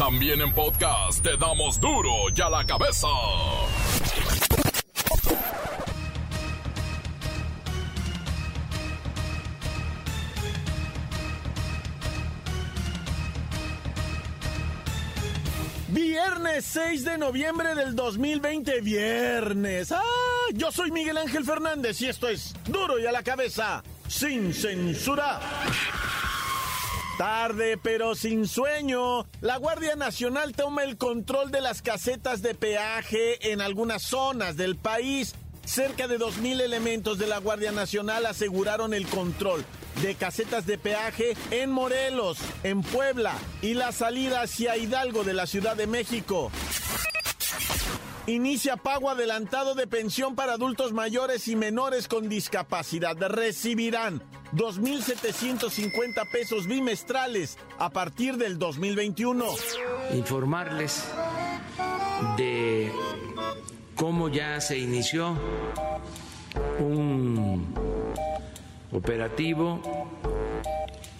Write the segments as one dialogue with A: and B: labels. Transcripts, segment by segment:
A: También en podcast te damos duro y a la cabeza.
B: Viernes 6 de noviembre del 2020, viernes. ¡Ah! Yo soy Miguel Ángel Fernández y esto es Duro y a la cabeza, sin censura. Tarde pero sin sueño, la Guardia Nacional toma el control de las casetas de peaje en algunas zonas del país. Cerca de 2.000 elementos de la Guardia Nacional aseguraron el control de casetas de peaje en Morelos, en Puebla y la salida hacia Hidalgo de la Ciudad de México. Inicia pago adelantado de pensión para adultos mayores y menores con discapacidad. Recibirán 2.750 pesos bimestrales a partir del 2021.
C: Informarles de cómo ya se inició un operativo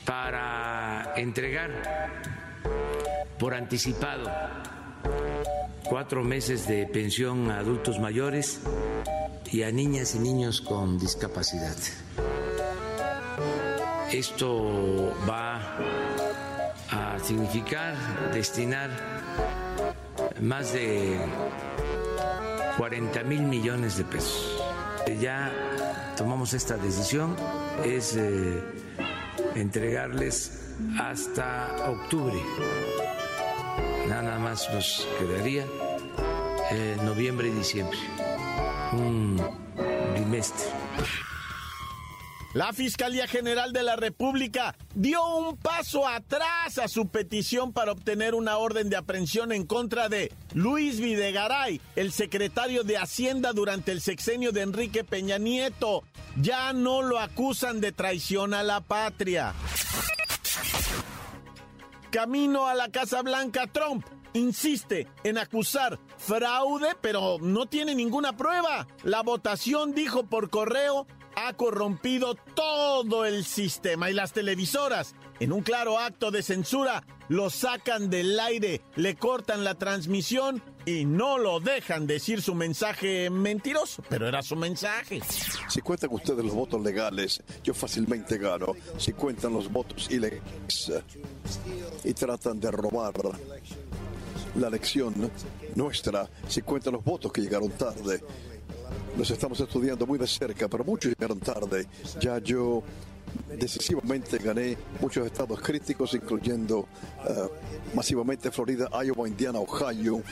C: para entregar por anticipado cuatro meses de pensión a adultos mayores y a niñas y niños con discapacidad. Esto va a significar destinar más de 40 mil millones de pesos. Ya tomamos esta decisión, es eh, entregarles hasta octubre. Nada más nos quedaría eh, noviembre y diciembre, un bimestre.
B: La Fiscalía General de la República dio un paso atrás a su petición para obtener una orden de aprehensión en contra de Luis Videgaray, el secretario de Hacienda durante el sexenio de Enrique Peña Nieto. Ya no lo acusan de traición a la patria. Camino a la Casa Blanca, Trump insiste en acusar fraude, pero no tiene ninguna prueba. La votación, dijo por correo, ha corrompido todo el sistema y las televisoras, en un claro acto de censura, lo sacan del aire, le cortan la transmisión y no lo dejan decir su mensaje mentiroso, pero era su mensaje.
D: Si cuentan ustedes los votos legales, yo fácilmente gano. Si cuentan los votos ilegales y tratan de robar la elección nuestra, si cuentan los votos que llegaron tarde, los estamos estudiando muy de cerca, pero muchos llegaron tarde. Ya yo decisivamente gané muchos estados críticos, incluyendo uh, masivamente Florida, Iowa, Indiana, Ohio.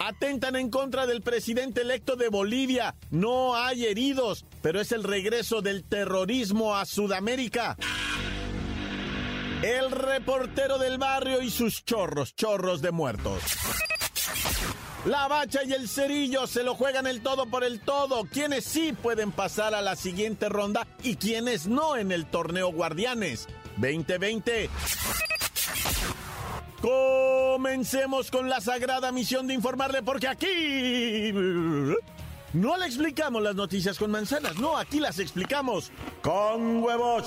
B: Atentan en contra del presidente electo de Bolivia. No hay heridos, pero es el regreso del terrorismo a Sudamérica. El reportero del barrio y sus chorros, chorros de muertos. La bacha y el cerillo se lo juegan el todo por el todo. Quienes sí pueden pasar a la siguiente ronda y quienes no en el torneo Guardianes 2020. Comencemos con la sagrada misión de informarle porque aquí... No le explicamos las noticias con manzanas, no, aquí las explicamos con huevos.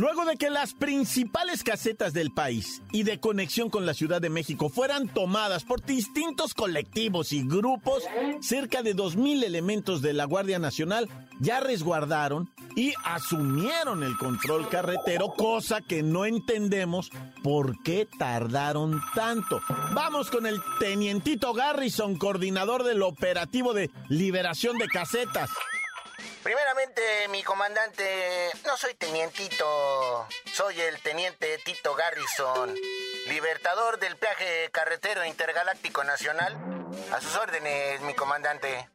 B: Luego de que las principales casetas del país y de conexión con la Ciudad de México fueran tomadas por distintos colectivos y grupos, cerca de 2.000 elementos de la Guardia Nacional ya resguardaron y asumieron el control carretero, cosa que no entendemos por qué tardaron tanto. Vamos con el tenientito Garrison, coordinador del operativo de liberación de casetas.
E: Primeramente, mi comandante, no soy tenientito, soy el teniente Tito Garrison, libertador del peaje carretero intergaláctico nacional. A sus órdenes, mi comandante.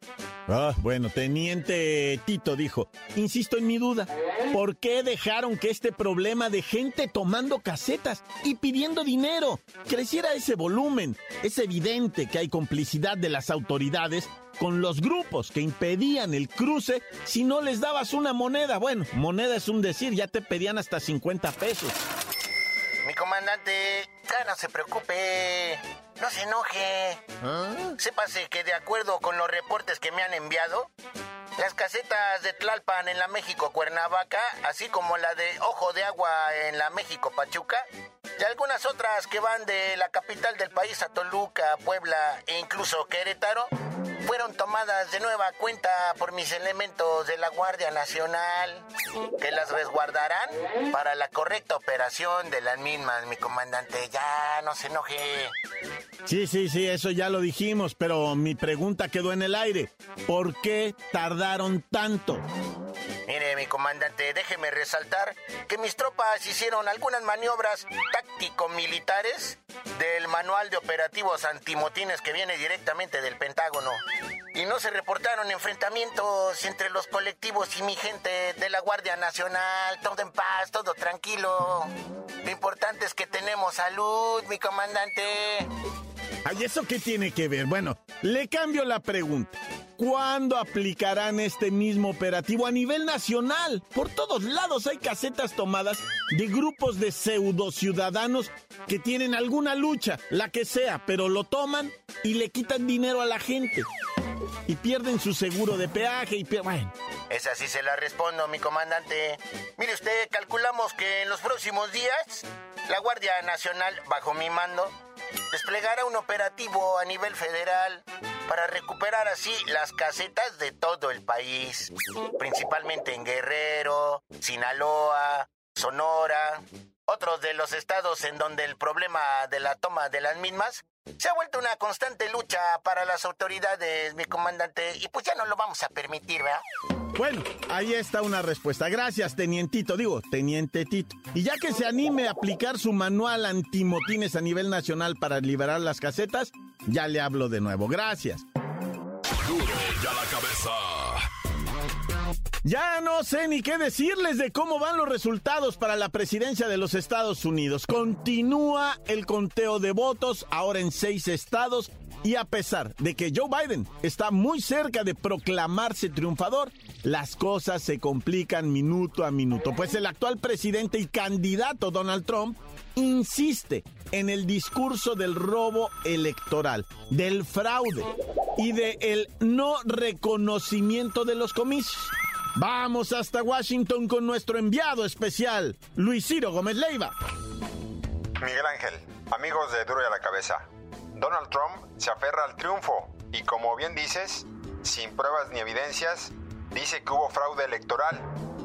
B: Ah, bueno, teniente Tito dijo, insisto en mi duda, ¿por qué dejaron que este problema de gente tomando casetas y pidiendo dinero creciera ese volumen? Es evidente que hay complicidad de las autoridades con los grupos que impedían el cruce si no les dabas una moneda. Bueno, moneda es un decir, ya te pedían hasta 50 pesos.
E: Mi comandante, ya no se preocupe. No se enoje. ¿Ah? Sépase que de acuerdo con los reportes que me han enviado, las casetas de Tlalpan en la México Cuernavaca, así como la de Ojo de Agua en la México Pachuca, y algunas otras que van de la capital del país a Toluca, Puebla e incluso Querétaro, fueron tomadas de nueva cuenta por mis elementos de la Guardia Nacional, que las resguardarán para la correcta operación de las mismas, mi comandante. Ya, no se enoje.
B: Sí, sí, sí, eso ya lo dijimos, pero mi pregunta quedó en el aire. ¿Por qué tardaron tanto?
E: Mire, mi comandante, déjeme resaltar que mis tropas hicieron algunas maniobras táctico-militares del manual de operativos antimotines que viene directamente del Pentágono. Y no se reportaron enfrentamientos entre los colectivos y mi gente de la Guardia Nacional. Todo en paz, todo tranquilo. Lo importante es que tenemos salud, mi comandante.
B: ¿Ay, eso qué tiene que ver? Bueno, le cambio la pregunta. ¿Cuándo aplicarán este mismo operativo a nivel nacional? Por todos lados hay casetas tomadas de grupos de pseudo ciudadanos que tienen alguna lucha, la que sea, pero lo toman y le quitan dinero a la gente. Y pierden su seguro de peaje y bueno.
E: Esa sí se la respondo, mi comandante. Mire usted, calculamos que en los próximos días la Guardia Nacional, bajo mi mando, desplegará un operativo a nivel federal para recuperar así las casetas de todo el país, principalmente en Guerrero, Sinaloa, Sonora, otros de los estados en donde el problema de la toma de las mismas se ha vuelto una constante lucha para las autoridades, mi comandante, y pues ya no lo vamos a permitir, ¿verdad?
B: Bueno, ahí está una respuesta. Gracias, tenientito, digo, teniente Tito. Y ya que se anime a aplicar su manual antimotines a nivel nacional para liberar las casetas, ya le hablo de nuevo. Gracias.
A: ya la cabeza.
B: Ya no sé ni qué decirles de cómo van los resultados para la presidencia de los Estados Unidos. Continúa el conteo de votos ahora en seis estados y a pesar de que Joe Biden está muy cerca de proclamarse triunfador, las cosas se complican minuto a minuto, pues el actual presidente y candidato Donald Trump insiste en el discurso del robo electoral, del fraude y del no reconocimiento de los comicios. Vamos hasta Washington con nuestro enviado especial, Luis Ciro Gómez Leiva.
F: Miguel Ángel, amigos de Duro a la Cabeza. Donald Trump se aferra al triunfo y como bien dices, sin pruebas ni evidencias, dice que hubo fraude electoral.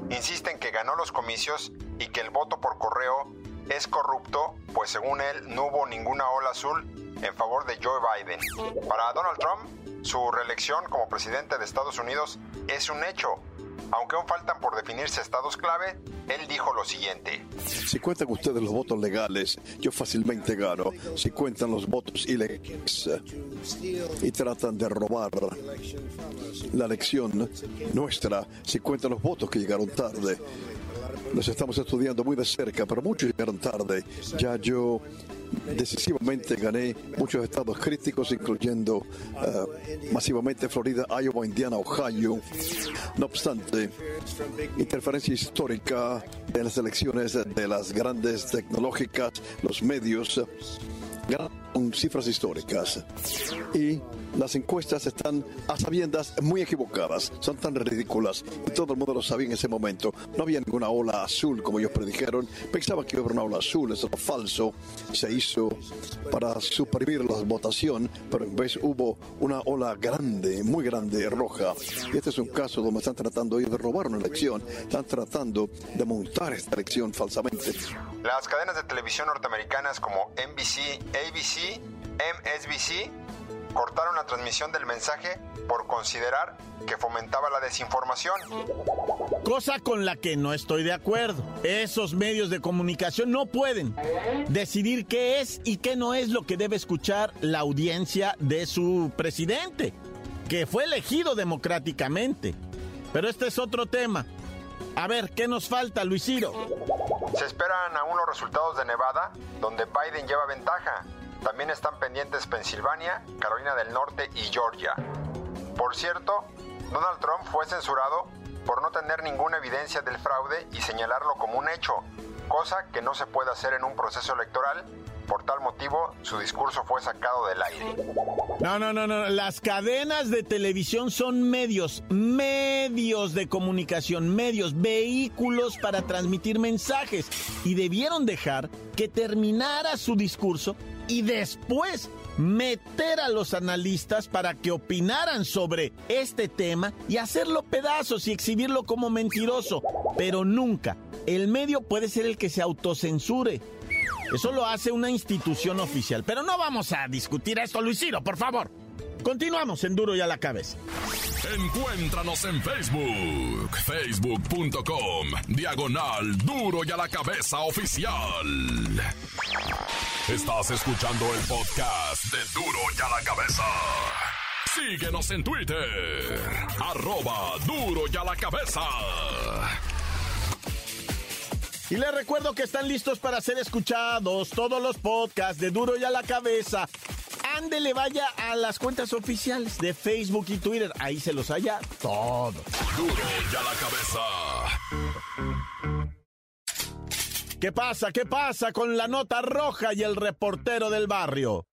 F: Insiste en que ganó los comicios y que el voto por correo es corrupto, pues según él no hubo ninguna ola azul en favor de Joe Biden. Para Donald Trump, su reelección como presidente de Estados Unidos es un hecho aunque aún faltan por definirse estados clave, él dijo lo siguiente.
D: Si cuentan ustedes los votos legales, yo fácilmente gano. Si cuentan los votos ilegales y tratan de robar la elección nuestra, si cuentan los votos que llegaron tarde, los estamos estudiando muy de cerca, pero muchos llegaron tarde. Ya yo decisivamente gané muchos estados críticos, incluyendo eh, masivamente Florida, Iowa, Indiana, Ohio. No obstante, interferencia histórica de las elecciones de las grandes tecnológicas, los medios, con cifras históricas. Y las encuestas están a sabiendas muy equivocadas, son tan ridículas y todo el mundo lo sabía en ese momento. No había ninguna ola azul como ellos predijeron, pensaban que iba a haber una ola azul, eso era falso, se hizo para suprimir la votación, pero en vez hubo una ola grande, muy grande, roja. Y este es un caso donde están tratando de robar una elección, están tratando de montar esta elección falsamente.
F: Las cadenas de televisión norteamericanas como NBC, ABC, MSBC cortaron la transmisión del mensaje por considerar que fomentaba la desinformación.
B: Cosa con la que no estoy de acuerdo. Esos medios de comunicación no pueden decidir qué es y qué no es lo que debe escuchar la audiencia de su presidente
G: que fue elegido democráticamente. Pero este es otro tema. A ver, ¿qué nos falta, Luis Ciro?
F: Se esperan aún los resultados de Nevada, donde Biden lleva ventaja. También están pendientes Pensilvania, Carolina del Norte y Georgia. Por cierto, Donald Trump fue censurado por no tener ninguna evidencia del fraude y señalarlo como un hecho, cosa que no se puede hacer en un proceso electoral. Por tal motivo, su discurso fue sacado del aire.
G: No, no, no, no. Las cadenas de televisión son medios, medios de comunicación, medios, vehículos para transmitir mensajes. Y debieron dejar que terminara su discurso y después meter a los analistas para que opinaran sobre este tema y hacerlo pedazos y exhibirlo como mentiroso. Pero nunca el medio puede ser el que se autocensure. Eso lo hace una institución oficial. Pero no vamos a discutir esto, Luisiro, por favor. Continuamos en Duro y a la cabeza.
A: Encuéntranos en Facebook, facebook.com, diagonal Duro y a la cabeza oficial. Estás escuchando el podcast de Duro y a la cabeza. Síguenos en Twitter, arroba Duro y a la cabeza.
G: Y les recuerdo que están listos para ser escuchados todos los podcasts de Duro y a la cabeza. Ándele, vaya a las cuentas oficiales de Facebook y Twitter. Ahí se los haya todo.
A: Duro y a la cabeza.
G: ¿Qué pasa? ¿Qué pasa con la nota roja y el reportero del barrio?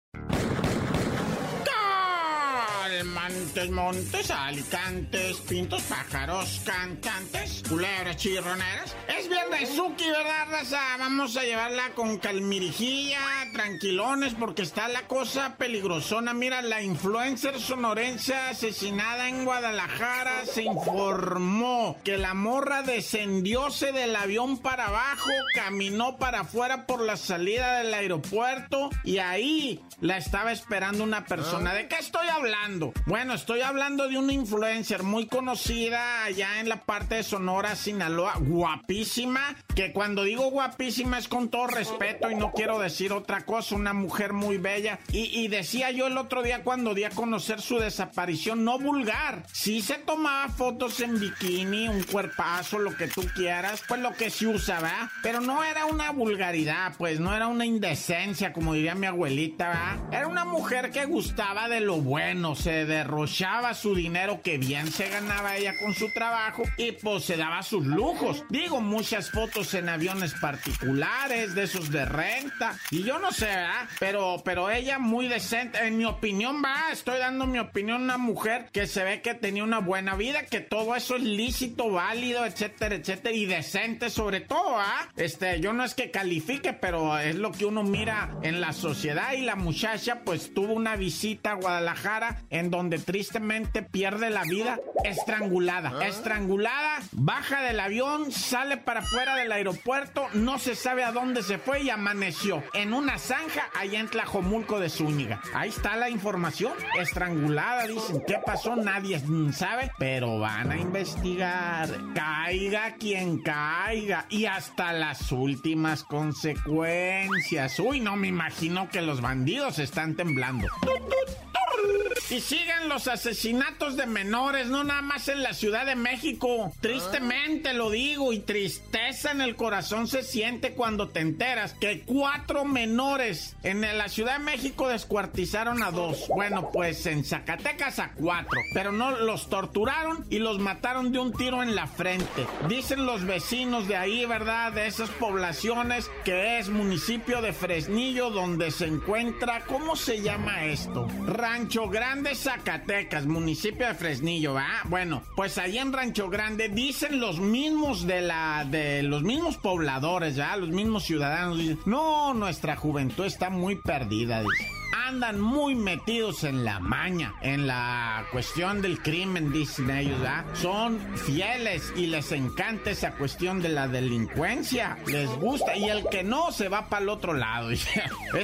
B: Montes, montes, alicantes, pintos, pájaros, cantantes, culebras, chirroneras. Es viernes, Suki, ¿verdad, raza? Vamos a llevarla con calmirijilla, tranquilones, porque está la cosa peligrosona. Mira, la influencer sonorense asesinada en Guadalajara se informó que la morra descendióse del avión para abajo, caminó para afuera por la salida del aeropuerto y ahí la estaba esperando una persona. ¿De qué estoy hablando? Bueno, estoy hablando de una influencer muy conocida allá en la parte de Sonora, Sinaloa, guapísima, que cuando digo guapísima es con todo respeto y no quiero decir otra cosa, una mujer muy bella. Y, decía yo el otro día cuando di a conocer su desaparición, no vulgar, sí se tomaba fotos en bikini, un cuerpazo, lo que tú quieras, pues lo que se usa, ¿verdad? Pero no era una vulgaridad, pues no era una indecencia, como diría mi abuelita, ¿verdad? Era una mujer que gustaba de lo bueno, se derrochaba su dinero que bien se ganaba ella con su trabajo y pues se daba sus lujos. Digo, muchas fotos en aviones particulares, de esos de renta. Y yo no sé, ¿verdad? Pero, pero ella muy decente. En mi opinión, va, estoy dando mi opinión una mujer que se ve que tenía una buena vida, que todo eso es lícito, válido, etcétera, etcétera, y decente sobre todo, ¿ah? Este, yo no es que califique, pero es lo que uno mira en la sociedad y la muchacha pues tuvo una visita a Guadalajara en donde tristemente pierde la vida estrangulada. Estrangulada, baja del avión, sale para afuera del aeropuerto, no se sabe a dónde se fue y amaneció en una zanja allá en Tlajomulco de Zúñiga. Ahí está la información. Estrangulada, dicen. ¿Qué pasó? Nadie sabe, pero van a investigar. Caiga quien caiga y hasta las últimas consecuencias. Uy, no me imagino que los bandidos están temblando. Y siguen los asesinatos de menores, no nada más en la Ciudad de México. Tristemente lo digo y tristeza en el corazón se siente cuando te enteras que cuatro menores en la Ciudad de México descuartizaron a dos. Bueno, pues en Zacatecas a cuatro, pero no los torturaron y los mataron de un tiro en la frente. Dicen los vecinos de ahí, ¿verdad? De esas poblaciones que es municipio de Fresnillo donde se encuentra, ¿cómo se llama esto? Rancho Grande Grande, Zacatecas, municipio de Fresnillo, ¿va? Bueno, pues ahí en Rancho Grande dicen los mismos de la, de los mismos pobladores, ¿ya? Los mismos ciudadanos dicen, no, nuestra juventud está muy perdida, andan muy metidos en la maña, en la cuestión del crimen, dicen ellos, ¿ah? Son fieles y les encanta esa cuestión de la delincuencia. Les gusta. Y el que no, se va para el otro lado. es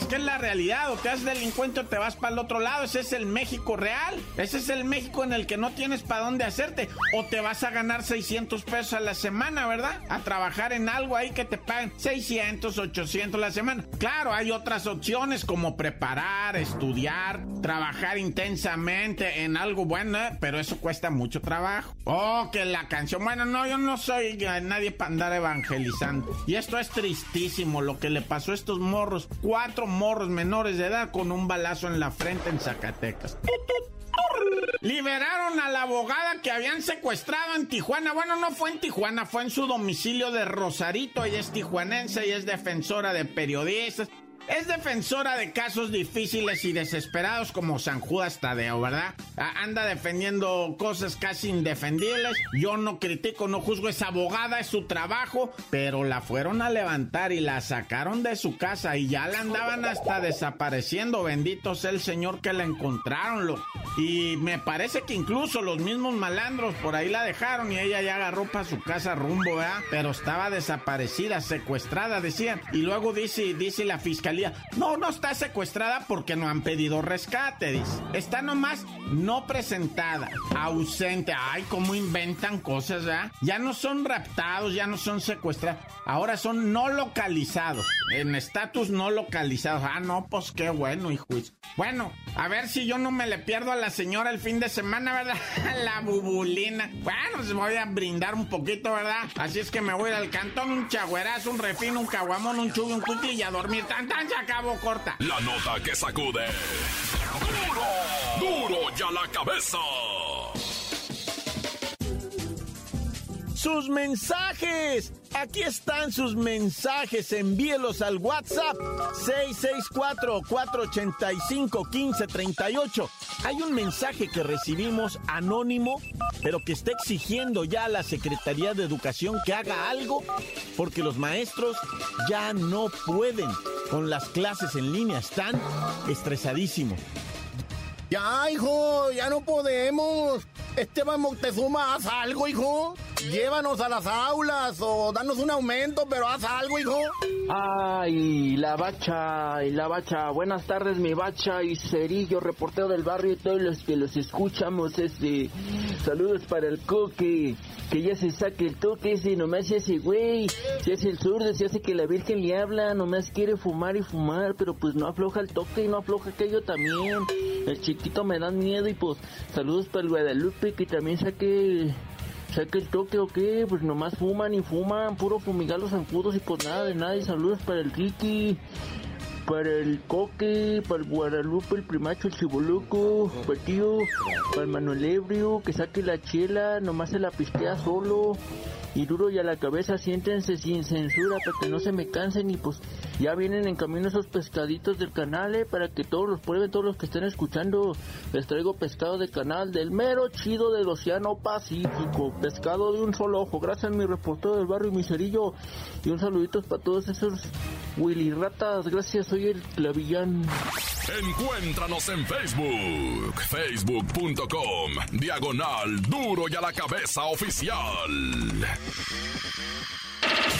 B: que es la realidad. O te haces delincuente o te vas para el otro lado. Ese es el México real. Ese es el México en el que no tienes para dónde hacerte. O te vas a ganar 600 pesos a la semana, ¿verdad? A trabajar en algo ahí que te paguen 600, 800 la semana. Claro, hay otras opciones como preparar estudiar, trabajar intensamente en algo bueno, pero eso cuesta mucho trabajo. Oh, que la canción, bueno, no, yo no soy nadie para andar evangelizando. Y esto es tristísimo, lo que le pasó a estos morros, cuatro morros menores de edad con un balazo en la frente en Zacatecas. Liberaron a la abogada que habían secuestrado en Tijuana. Bueno, no fue en Tijuana, fue en su domicilio de Rosarito. Ella es tijuanense y es defensora de periodistas. Es defensora de casos difíciles y desesperados como San Judas Tadeo, ¿verdad? Anda defendiendo cosas casi indefendibles. Yo no critico, no juzgo, es abogada, es su trabajo, pero la fueron a levantar y la sacaron de su casa y ya la andaban hasta desapareciendo. Bendito sea el Señor que la encontraron, lo. Y me parece que incluso los mismos malandros por ahí la dejaron y ella ya agarró para su casa rumbo, ¿verdad? Pero estaba desaparecida, secuestrada, decían. Y luego dice, dice la fiscalía no, no está secuestrada porque no han pedido rescate, dice. Está nomás no presentada, ausente. Ay, cómo inventan cosas, ¿verdad? Ya no son raptados, ya no son secuestrados. Ahora son no localizados. En estatus no localizados. Ah, no, pues qué bueno, hijo. Bueno, a ver si yo no me le pierdo a la señora el fin de semana, ¿verdad? la bubulina. Bueno, se voy a brindar un poquito, ¿verdad? Así es que me voy al cantón, un chagüerazo, un refino, un caguamón, un chubi, un cookie y a dormir. Tan, se acabó corta.
A: La nota que sacude. ¡Duro! ¡Duro ya la cabeza!
H: sus mensajes. Aquí están sus mensajes. Envíelos al WhatsApp 664-485-1538. Hay un mensaje que recibimos anónimo, pero que está exigiendo ya a la Secretaría de Educación que haga algo porque los maestros ya no pueden con las clases en línea. Están estresadísimos.
I: Ya, hijo, ya no podemos. Esteban Moctezuma, haz algo, hijo. Llévanos a las aulas o danos un aumento, pero haz algo, hijo.
J: Ay, la bacha, y la bacha. Buenas tardes, mi bacha y Cerillo, reportero del barrio y todos los que los escuchamos. Este, saludos para el coque, que ya se saque el toque ese, nomás ese güey. Si es el zurdo, si hace que la Virgen le habla, nomás quiere fumar y fumar, pero pues no afloja el toque y no afloja aquello también. El chiquito me da miedo y pues saludos para el Guadalupe que también saque saque el toque o qué, pues nomás fuman y fuman, puro fumigar los zancudos y pues nada de nada. Y saludos para el Ricky, para el Coque, para el Guadalupe, el Primacho, el Chiboluco, para el tío, para el Manuel Ebrio, que saque la chela, nomás se la pistea solo y duro y a la cabeza siéntense sin censura para que no se me cansen y pues ya vienen en camino esos pescaditos del canal eh, para que todos los prueben, todos los que estén escuchando. Les traigo pescado de canal del mero chido del Océano Pacífico, pescado de un solo ojo, gracias a mi reportero del barrio Miserillo y un saludito para todos esos Willy Ratas, gracias, soy el Clavillán.
A: Encuéntranos en Facebook, facebook.com, diagonal duro y a la cabeza oficial.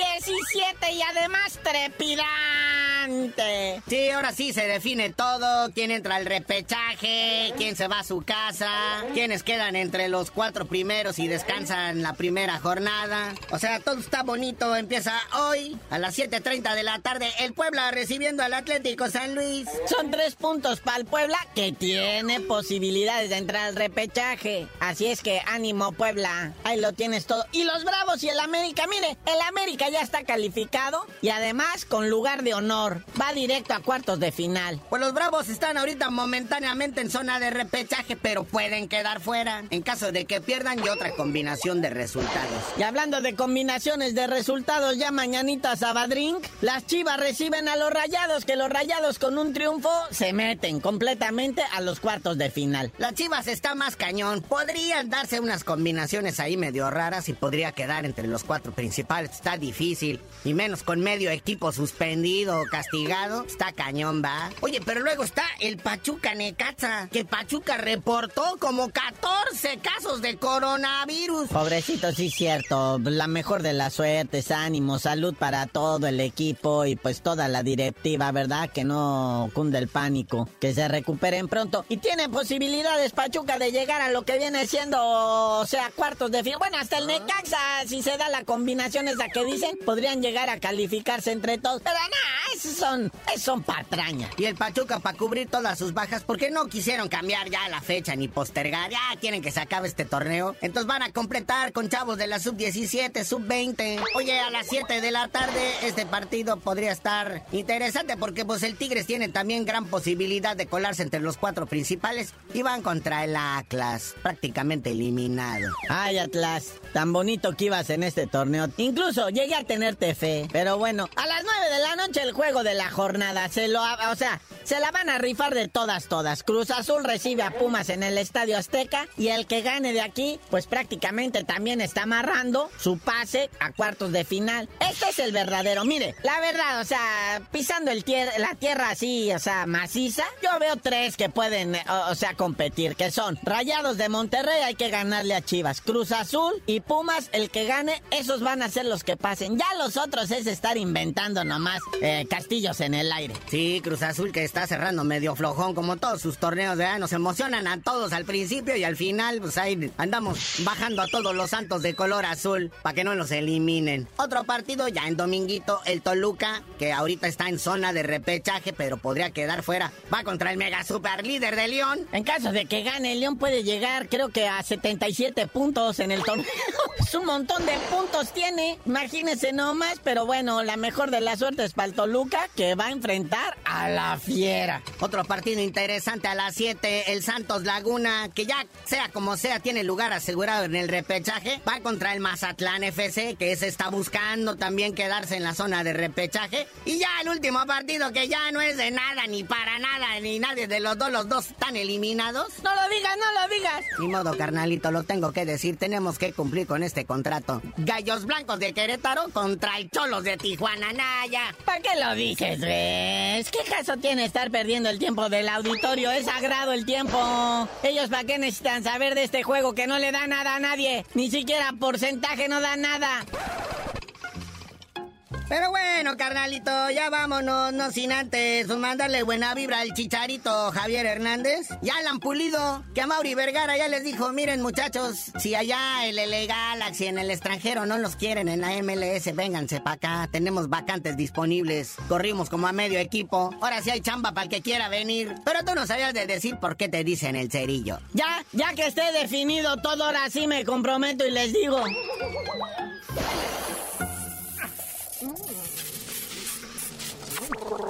K: 17 y además trepidante.
L: Sí, ahora sí se define todo, quién entra al repechaje, quién se va a su casa, quiénes quedan entre los cuatro primeros y descansan la primera jornada. O sea, todo está bonito, empieza hoy a las 7.30 de la tarde el Puebla recibiendo al Atlético San Luis.
K: Son tres puntos para el Puebla que tiene posibilidades de entrar al repechaje. Así es que ánimo Puebla, ahí lo tienes todo. Y los Bravos y el América, mire, el América ya está calificado y además con lugar de honor. Va directo a cuartos de final.
L: Pues los Bravos están ahorita momentáneamente en zona de repechaje, pero pueden quedar fuera en caso de que pierdan y otra combinación de resultados.
K: Y hablando de combinaciones de resultados, ya mañanita Sabadrink, las Chivas reciben a los Rayados, que los Rayados con un triunfo se meten completamente a los cuartos de final.
L: Las Chivas está más cañón. Podrían darse unas combinaciones ahí medio raras y podría quedar entre los cuatro principales. Está difícil. Y menos con medio equipo suspendido o castigado. Está cañón, va. Oye, pero luego está el Pachuca Necaxa. Que Pachuca reportó como 14 casos de coronavirus.
K: Pobrecito, sí, cierto. La mejor de las suertes, ánimo, salud para todo el equipo y pues toda la directiva, ¿verdad? Que no cunde el pánico. Que se recuperen pronto. Y tiene posibilidades, Pachuca, de llegar a lo que viene siendo, o sea, cuartos de final. Bueno, hasta el Necaxa, si se da la combinación esa que podrían llegar a calificarse entre todos. Pero nada, esos son, esos son patrañas.
L: Y el Pachuca, para cubrir todas sus bajas, porque no quisieron cambiar ya la fecha ni postergar. Ya quieren que se acabe este torneo. Entonces van a completar con chavos de la sub-17, sub-20. Oye, a las 7 de la tarde, este partido podría estar interesante porque pues el Tigres tiene también gran posibilidad de colarse entre los cuatro principales y van contra el Atlas, prácticamente eliminado.
K: Ay, Atlas, tan bonito que ibas en este torneo. Incluso llegué a tenerte fe. Pero bueno, a las 9 de la noche el juego de la jornada. Se lo, o sea, se la van a rifar de todas, todas. Cruz Azul recibe a Pumas en el Estadio Azteca y el que gane de aquí, pues prácticamente también está amarrando su pase a cuartos de final. Este es el verdadero. Mire, la verdad, o sea, pisando el la tierra así, o sea, maciza, yo veo tres que pueden, o, o sea, competir, que son Rayados de Monterrey, hay que ganarle a Chivas, Cruz Azul y Pumas, el que gane, esos van a ser los que Ya los otros es estar inventando nomás eh, castillos en el aire.
L: Sí, Cruz Azul que está cerrando medio flojón como todos sus torneos, de Nos emocionan a todos al principio y al final, pues ahí andamos bajando a todos los santos de color azul para que no los eliminen. Otro partido ya en Dominguito, el Toluca, que ahorita está en zona de repechaje, pero podría quedar fuera. Va contra el mega super líder de León.
K: En caso de que gane, León puede llegar, creo que a 77 puntos en el torneo. es un montón de puntos tiene. Imagínense nomás, pero bueno, la mejor de las suertes para el Toluca, que va a enfrentar a la fiera.
L: Otro partido interesante a las 7, el Santos Laguna, que ya sea como sea, tiene lugar asegurado en el repechaje. Va contra el Mazatlán FC, que se está buscando también quedarse en la zona de repechaje. Y ya el último partido, que ya no es de nada, ni para nada, ni nadie de los dos, los dos están eliminados.
K: No lo digas, no lo digas.
L: Ni modo, carnalito, lo tengo que decir, tenemos que cumplir con este contrato. Gallos Blancos de Querétaro contra el Cholos de Tijuana, Naya.
K: ¿Para qué lo dices, ves? ¿Qué caso tiene estar perdiendo el tiempo del auditorio? Es sagrado el tiempo. Ellos para qué necesitan saber de este juego que no le da nada a nadie. Ni siquiera porcentaje no da nada.
L: Pero bueno, carnalito, ya vámonos, no sin antes mandarle buena vibra al chicharito Javier Hernández. Ya han Pulido, que a Mauri Vergara ya les dijo, miren muchachos, si allá el LA Galaxy en el extranjero no los quieren en la MLS, vénganse para acá, tenemos vacantes disponibles, corrimos como a medio equipo, ahora sí hay chamba para el que quiera venir. Pero tú no sabías de decir por qué te dicen el cerillo.
K: Ya, ya que esté definido todo, ahora sí me comprometo y les digo.
B: Por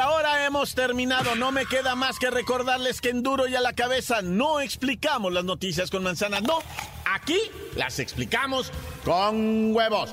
B: ahora hemos terminado. No me queda más que recordarles que en duro y a la cabeza no explicamos las noticias con manzanas. No, aquí las explicamos con huevos.